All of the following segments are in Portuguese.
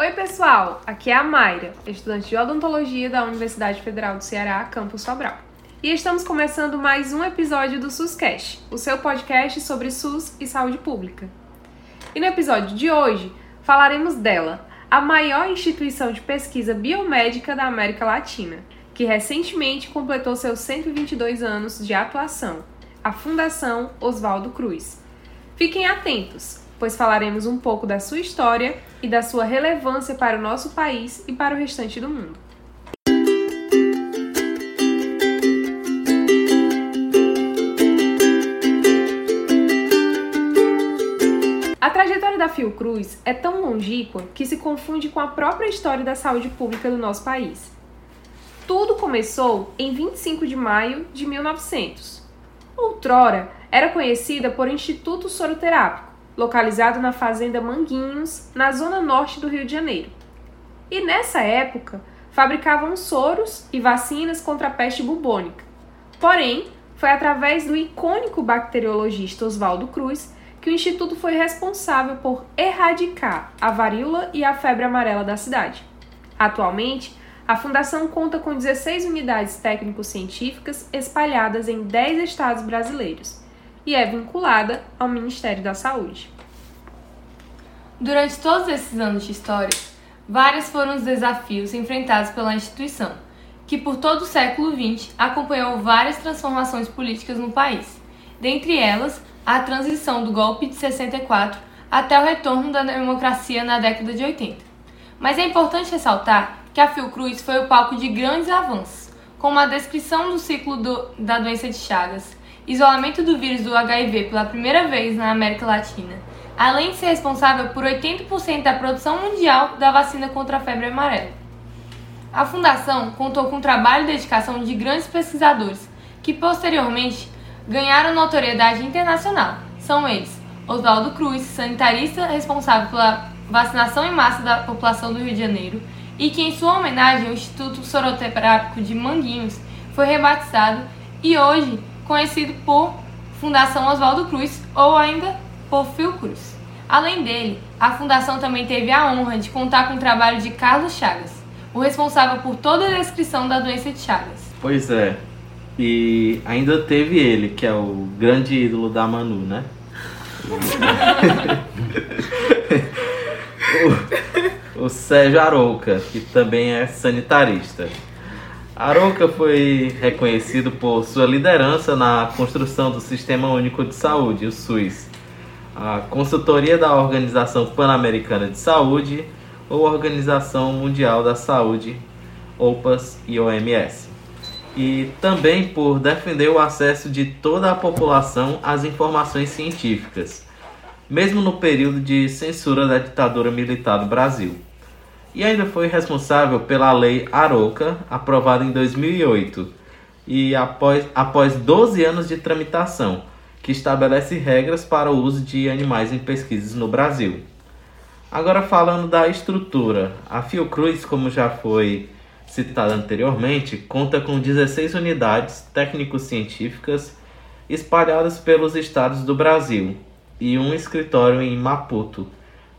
Oi, pessoal! Aqui é a Mayra, estudante de odontologia da Universidade Federal do Ceará, campus Sobral. E estamos começando mais um episódio do SUSCast, o seu podcast sobre SUS e saúde pública. E no episódio de hoje falaremos dela, a maior instituição de pesquisa biomédica da América Latina, que recentemente completou seus 122 anos de atuação, a Fundação Oswaldo Cruz. Fiquem atentos, pois falaremos um pouco da sua história e da sua relevância para o nosso país e para o restante do mundo. A trajetória da Fiocruz é tão longínqua que se confunde com a própria história da saúde pública do nosso país. Tudo começou em 25 de maio de 1900. Outrora, era conhecida por Instituto Soroterápico, localizado na fazenda Manguinhos, na zona norte do Rio de Janeiro. E nessa época, fabricavam soros e vacinas contra a peste bubônica. Porém, foi através do icônico bacteriologista Oswaldo Cruz que o instituto foi responsável por erradicar a varíola e a febre amarela da cidade. Atualmente, a fundação conta com 16 unidades técnico-científicas espalhadas em 10 estados brasileiros e é vinculada ao Ministério da Saúde. Durante todos esses anos de história, vários foram os desafios enfrentados pela instituição, que por todo o século XX acompanhou várias transformações políticas no país, dentre elas a transição do golpe de 64 até o retorno da democracia na década de 80. Mas é importante ressaltar que a Fiocruz foi o palco de grandes avanços, como a descrição do ciclo do, da doença de Chagas, isolamento do vírus do HIV pela primeira vez na América Latina, além de ser responsável por 80% da produção mundial da vacina contra a febre amarela. A fundação contou com o trabalho e dedicação de grandes pesquisadores, que posteriormente ganharam notoriedade internacional. São eles Oswaldo Cruz, sanitarista responsável pela vacinação em massa da população do Rio de Janeiro, e que, em sua homenagem, o Instituto Soroterápico de Manguinhos foi rebatizado e hoje conhecido por Fundação Oswaldo Cruz ou ainda por Fiocruz. Além dele, a fundação também teve a honra de contar com o trabalho de Carlos Chagas, o responsável por toda a descrição da doença de Chagas. Pois é, e ainda teve ele, que é o grande ídolo da Manu, né? o, o Sérgio Arouca, que também é sanitarista. Aroca foi reconhecido por sua liderança na construção do Sistema Único de Saúde, o SUS, a consultoria da Organização Pan-Americana de Saúde ou Organização Mundial da Saúde, OPAS e OMS. E também por defender o acesso de toda a população às informações científicas, mesmo no período de censura da ditadura militar do Brasil e ainda foi responsável pela Lei Aroca, aprovada em 2008, e após, após 12 anos de tramitação, que estabelece regras para o uso de animais em pesquisas no Brasil. Agora falando da estrutura, a Fiocruz, como já foi citado anteriormente, conta com 16 unidades técnico-científicas espalhadas pelos estados do Brasil e um escritório em Maputo,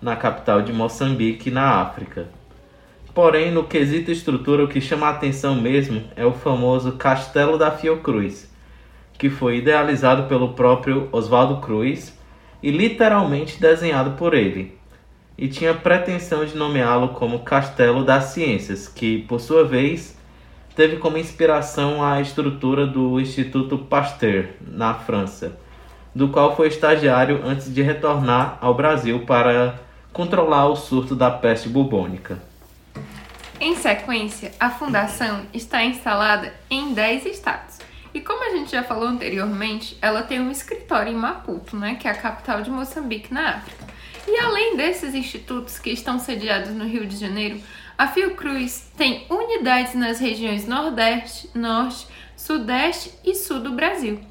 na capital de Moçambique, na África. Porém, no quesito estrutura, o que chama a atenção mesmo é o famoso Castelo da Fiocruz, que foi idealizado pelo próprio Oswaldo Cruz e literalmente desenhado por ele, e tinha pretensão de nomeá-lo como Castelo das Ciências, que, por sua vez, teve como inspiração a estrutura do Instituto Pasteur, na França, do qual foi estagiário antes de retornar ao Brasil para controlar o surto da peste bubônica. Em sequência, a fundação está instalada em 10 estados. E como a gente já falou anteriormente, ela tem um escritório em Maputo, né, que é a capital de Moçambique, na África. E além desses institutos que estão sediados no Rio de Janeiro, a Fiocruz tem unidades nas regiões Nordeste, Norte, Sudeste e Sul do Brasil.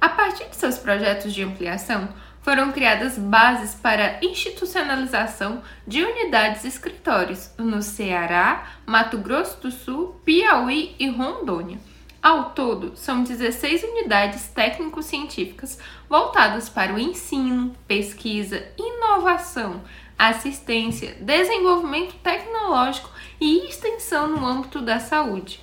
A partir de seus projetos de ampliação, foram criadas bases para institucionalização de unidades escritórios no Ceará, Mato Grosso do Sul, Piauí e Rondônia. Ao todo, são 16 unidades técnico-científicas voltadas para o ensino, pesquisa, inovação, assistência, desenvolvimento tecnológico e extensão no âmbito da saúde.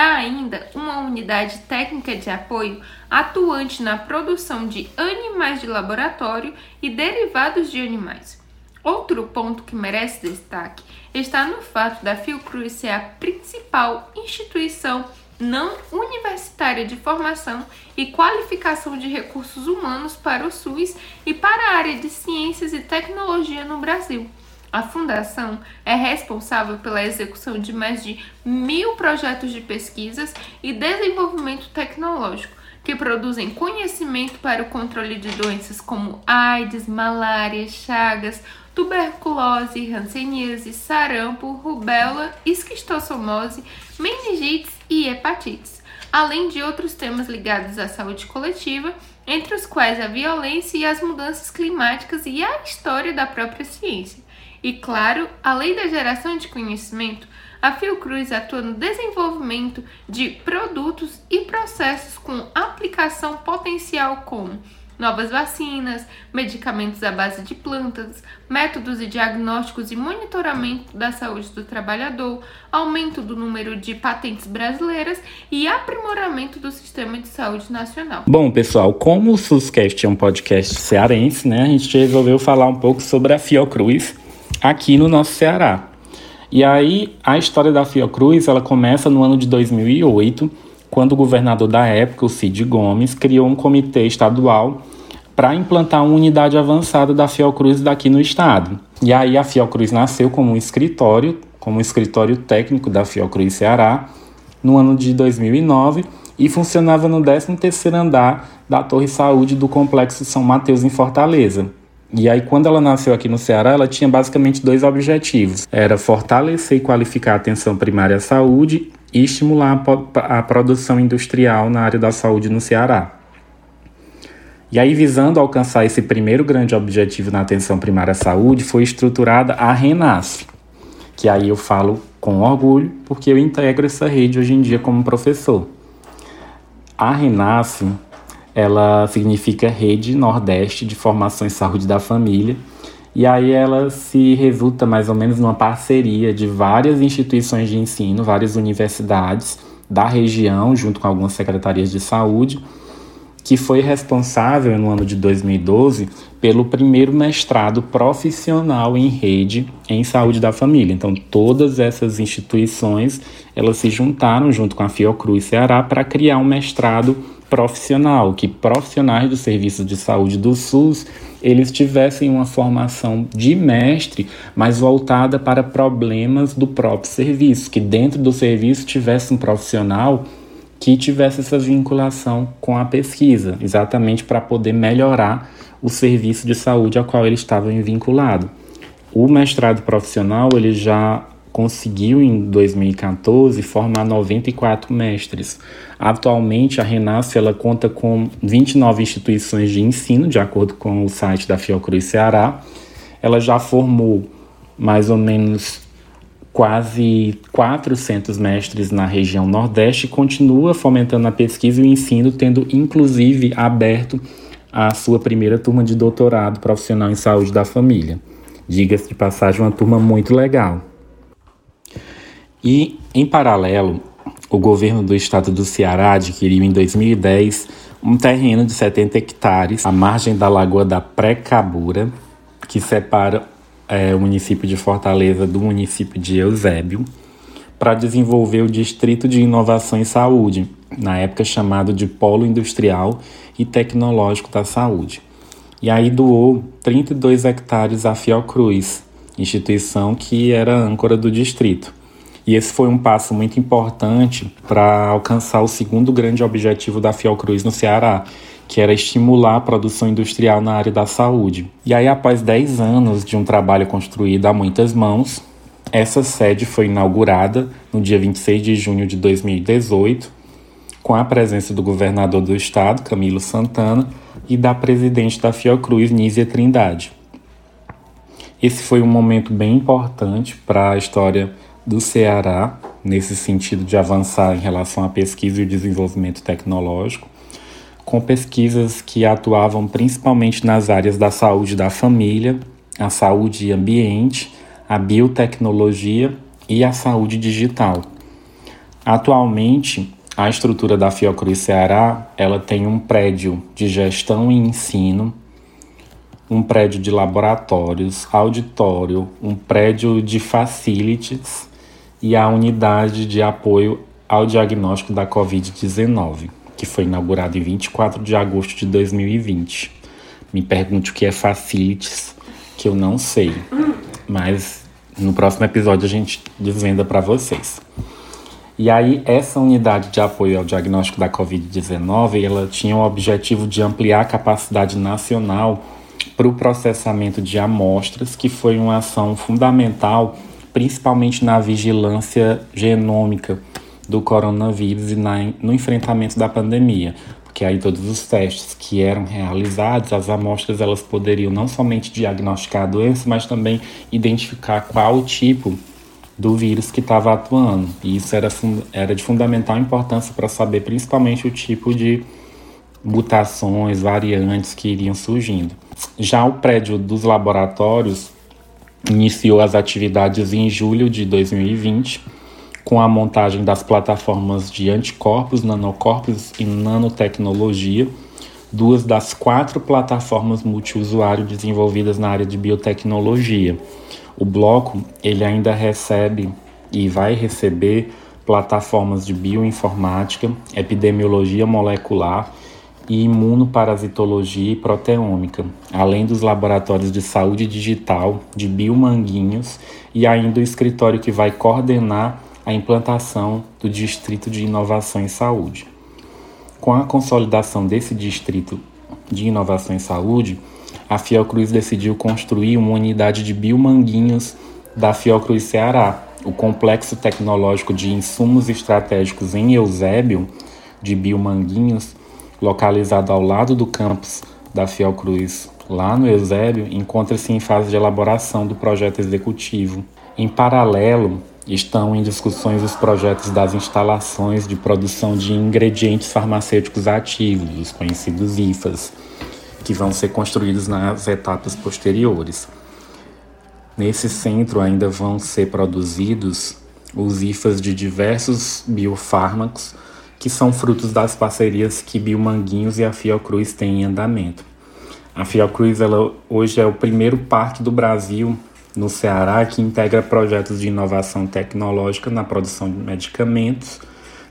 Há ainda uma unidade técnica de apoio atuante na produção de animais de laboratório e derivados de animais. Outro ponto que merece destaque está no fato da Fiocruz ser a principal instituição não universitária de formação e qualificação de recursos humanos para o SUS e para a área de ciências e tecnologia no Brasil. A Fundação é responsável pela execução de mais de mil projetos de pesquisas e desenvolvimento tecnológico que produzem conhecimento para o controle de doenças como AIDS, malária, chagas, tuberculose, hanseníase, sarampo, rubéola, esquistossomose, meningites e hepatites, além de outros temas ligados à saúde coletiva, entre os quais a violência e as mudanças climáticas e a história da própria ciência. E claro, além da geração de conhecimento, a Fiocruz atua no desenvolvimento de produtos e processos com aplicação potencial como novas vacinas, medicamentos à base de plantas, métodos de diagnósticos e monitoramento da saúde do trabalhador, aumento do número de patentes brasileiras e aprimoramento do sistema de saúde nacional. Bom, pessoal, como o SUSCast é um podcast cearense, né, a gente resolveu falar um pouco sobre a Fiocruz aqui no nosso Ceará. E aí, a história da Fiocruz, ela começa no ano de 2008, quando o governador da época, o Cid Gomes, criou um comitê estadual para implantar uma unidade avançada da Fiocruz daqui no estado. E aí a Fiocruz nasceu como um escritório, como um escritório técnico da Fiocruz Ceará, no ano de 2009 e funcionava no 13º andar da Torre Saúde do Complexo São Mateus em Fortaleza. E aí, quando ela nasceu aqui no Ceará, ela tinha basicamente dois objetivos: era fortalecer e qualificar a atenção primária à saúde e estimular a, produção industrial na área da saúde no Ceará. E aí, visando alcançar esse primeiro grande objetivo na atenção primária à saúde, foi estruturada a RENASF, que aí eu falo com orgulho, porque eu integro essa rede hoje em dia como professor. A RENASF ela significa Rede Nordeste de Formação em Saúde da Família. E aí ela se resulta mais ou menos numa parceria de várias instituições de ensino, várias universidades da região, junto com algumas secretarias de saúde, que foi responsável no ano de 2012 pelo primeiro mestrado profissional em rede em saúde da família. Então, todas essas instituições, elas se juntaram junto com a Fiocruz Ceará para criar um mestrado profissional, que profissionais do serviço de saúde do SUS eles tivessem uma formação de mestre, mas voltada para problemas do próprio serviço, que dentro do serviço tivesse um profissional que tivesse essa vinculação com a pesquisa, exatamente para poder melhorar o serviço de saúde ao qual ele estava vinculado. O mestrado profissional ele já conseguiu em 2014 formar 94 mestres. Atualmente a Renasce ela conta com 29 instituições de ensino, de acordo com o site da Fiocruz Ceará. Ela já formou mais ou menos quase 400 mestres na região Nordeste continua fomentando a pesquisa e o ensino, tendo inclusive aberto a sua primeira turma de doutorado profissional em saúde da família. Diga-se de passagem, uma turma muito legal. E, em paralelo, o governo do estado do Ceará adquiriu em 2010 um terreno de 70 hectares à margem da Lagoa da Precabura, que separa é, o município de Fortaleza do município de Eusébio, para desenvolver o Distrito de Inovação em Saúde, na época chamado de Polo Industrial e Tecnológico da Saúde. E aí doou 32 hectares à Fiocruz, instituição que era âncora do distrito. E esse foi um passo muito importante para alcançar o segundo grande objetivo da Fiocruz no Ceará, que era estimular a produção industrial na área da saúde. E aí, após 10 anos de um trabalho construído a muitas mãos, essa sede foi inaugurada no dia 26 de junho de 2018, com a presença do governador do estado, Camilo Santana, e da presidente da Fiocruz, Nízia Trindade. Esse foi um momento bem importante para a história do Ceará, nesse sentido de avançar em relação à pesquisa e desenvolvimento tecnológico, com pesquisas que atuavam principalmente nas áreas da saúde da família, a saúde e ambiente, a biotecnologia e a saúde digital. Atualmente, a estrutura da Fiocruz Ceará, ela tem um prédio de gestão e ensino, um prédio de laboratórios, auditório, um prédio de facilities e a unidade de apoio ao diagnóstico da Covid-19, que foi inaugurado em 24 de agosto de 2020. Me pergunte o que é facilities, que eu não sei, mas no próximo episódio a gente desvenda para vocês. E aí, essa unidade de apoio ao diagnóstico da Covid-19, ela tinha o objetivo de ampliar a capacidade nacional para o processamento de amostras, que foi uma ação fundamental, principalmente na vigilância genômica do coronavírus e na, no enfrentamento da pandemia. Porque aí todos os testes que eram realizados, as amostras elas poderiam não somente diagnosticar a doença, mas também identificar qual tipo do vírus que estava atuando. E isso era, era de fundamental importância para saber principalmente o tipo de mutações, variantes que iriam surgindo. Já o prédio dos laboratórios iniciou as atividades em julho de 2020, com a montagem das plataformas de anticorpos, nanocorpos e nanotecnologia, duas das quatro plataformas multiusuário desenvolvidas na área de biotecnologia. O bloco ele ainda recebe e vai receber plataformas de bioinformática, epidemiologia molecular e imunoparasitologia e proteômica, além dos laboratórios de saúde digital, de biomanguinhos e ainda o escritório que vai coordenar a implantação do Distrito de Inovação em Saúde. Com a consolidação desse Distrito de Inovação em Saúde, a Fiocruz decidiu construir uma unidade de biomanguinhos da Fiocruz Ceará, o complexo tecnológico de insumos estratégicos em Eusébio, de Biomanguinhos, localizado ao lado do campus da Fiocruz, lá no Eusébio, encontra-se em fase de elaboração do projeto executivo. Em paralelo, estão em discussões os projetos das instalações de produção de ingredientes farmacêuticos ativos, os conhecidos IFAs, que vão ser construídos nas etapas posteriores. Nesse centro ainda vão ser produzidos os IFAs de diversos biofármacos que são frutos das parcerias que Biomanguinhos e a Fiocruz têm em andamento. A Fiocruz ela, hoje é o primeiro parque do Brasil no Ceará que integra projetos de inovação tecnológica na produção de medicamentos,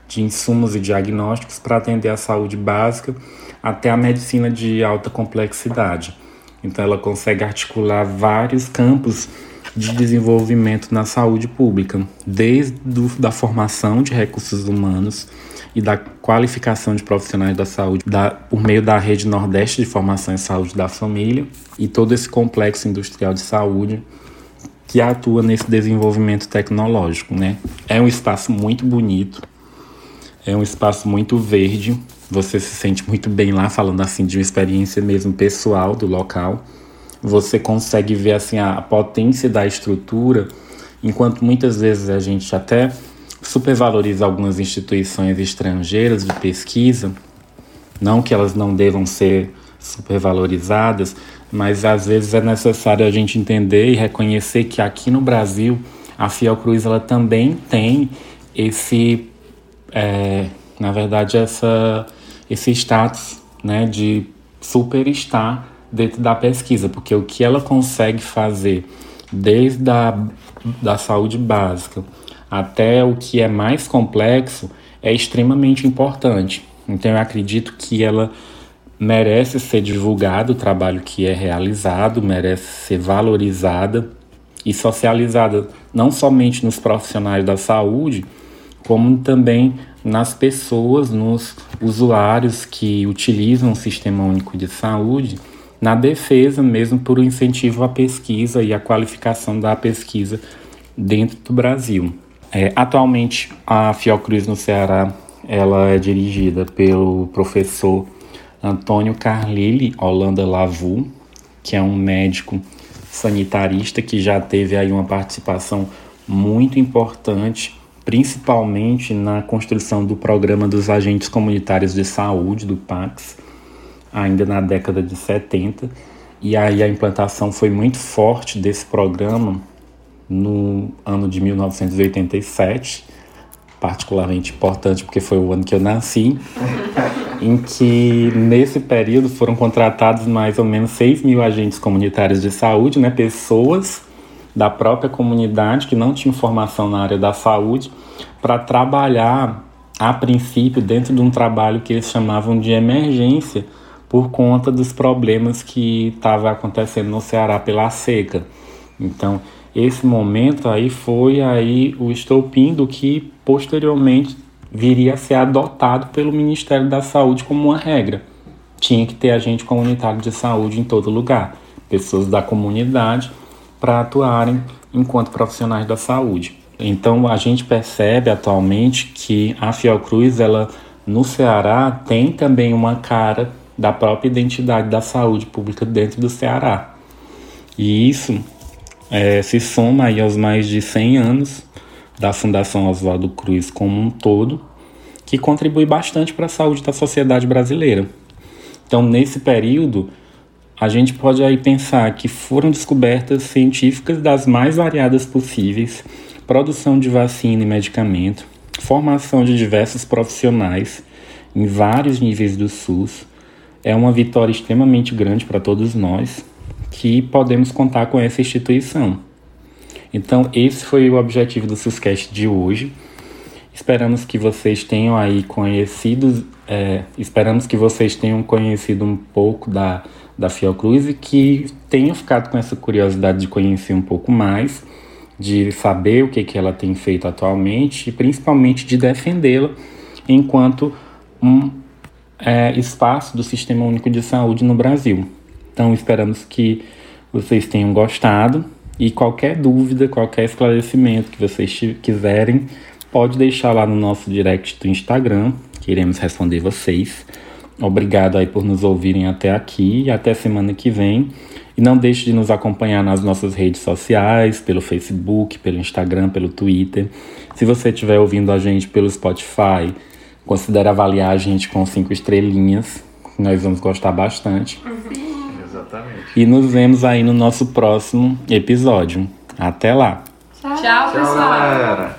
de insumos e diagnósticos para atender a saúde básica até a medicina de alta complexidade. Então ela consegue articular vários campos de desenvolvimento na saúde pública, desde do, da formação de recursos humanos e da qualificação de profissionais da saúde da, por meio da rede Nordeste de Formação em Saúde da Família e todo esse complexo industrial de saúde que atua nesse desenvolvimento tecnológico, né? É um espaço muito bonito, é um espaço muito verde, você se sente muito bem lá, falando assim de uma experiência mesmo pessoal do local. Você consegue ver assim a potência da estrutura, enquanto muitas vezes a gente até supervaloriza algumas instituições estrangeiras de pesquisa, não que elas não devam ser supervalorizadas, mas às vezes é necessário a gente entender e reconhecer que aqui no Brasil a Fiocruz ela também tem esse, é, na verdade, essa, esse status né, de superstar dentro da pesquisa, porque o que ela consegue fazer desde a da saúde básica até o que é mais complexo é extremamente importante. Então eu acredito que ela merece ser divulgado o trabalho que é realizado, merece ser valorizada e socializada não somente nos profissionais da saúde, como também nas pessoas, nos usuários que utilizam o Sistema Único de Saúde, na defesa mesmo por um incentivo à pesquisa e à qualificação da pesquisa dentro do Brasil. É, atualmente, a Fiocruz no Ceará ela é dirigida pelo professor Antônio Carlile Holanda Lavu, que é um médico sanitarista que já teve aí uma participação muito importante, principalmente na construção do programa dos agentes comunitários de saúde do PAX, ainda na década de 70, E aí a implantação foi muito forte desse programa no ano de 1987, particularmente importante porque foi o ano que eu nasci, em que nesse período foram contratados mais ou menos 6 mil agentes comunitários de saúde, né, pessoas da própria comunidade que não tinham formação na área da saúde, para trabalhar a princípio dentro de um trabalho que eles chamavam de emergência por conta dos problemas que estavam acontecendo no Ceará pela seca. Então, esse momento aí foi aí o estopim do que posteriormente viria a ser adotado pelo Ministério da Saúde como uma regra. Tinha que ter agente comunitário de saúde em todo lugar, pessoas da comunidade para atuarem enquanto profissionais da saúde. Então a gente percebe atualmente que a Fiocruz, ela no Ceará tem também uma cara da própria identidade da saúde pública dentro do Ceará. E isso é, se soma aí aos mais de 100 anos da Fundação Oswaldo Cruz como um todo, que contribui bastante para a saúde da sociedade brasileira. Então, nesse período, a gente pode aí pensar que foram descobertas científicas das mais variadas possíveis, produção de vacina e medicamento, formação de diversos profissionais em vários níveis do SUS. É uma vitória extremamente grande para todos nós que podemos contar com essa instituição. Então, esse foi o objetivo do SUSCast de hoje. Esperamos que vocês tenham aí conhecido, é, esperamos que vocês tenham conhecido um pouco da, da Fiocruz e que tenham ficado com essa curiosidade de conhecer um pouco mais, de saber o que, que ela tem feito atualmente e principalmente de defendê-la enquanto um é, espaço do Sistema Único de Saúde no Brasil. Então, esperamos que vocês tenham gostado e qualquer dúvida, qualquer esclarecimento que vocês quiserem, pode deixar lá no nosso direct do Instagram, que iremos responder vocês. Obrigado aí por nos ouvirem até aqui e até semana que vem. E não deixe de nos acompanhar nas nossas redes sociais, pelo Facebook, pelo Instagram, pelo Twitter. Se você estiver ouvindo a gente pelo Spotify, considere avaliar a gente com cinco estrelinhas. Nós vamos gostar bastante. Uhum. E nos vemos aí no nosso próximo episódio. Até lá! Tchau, Tchau pessoal! Galera.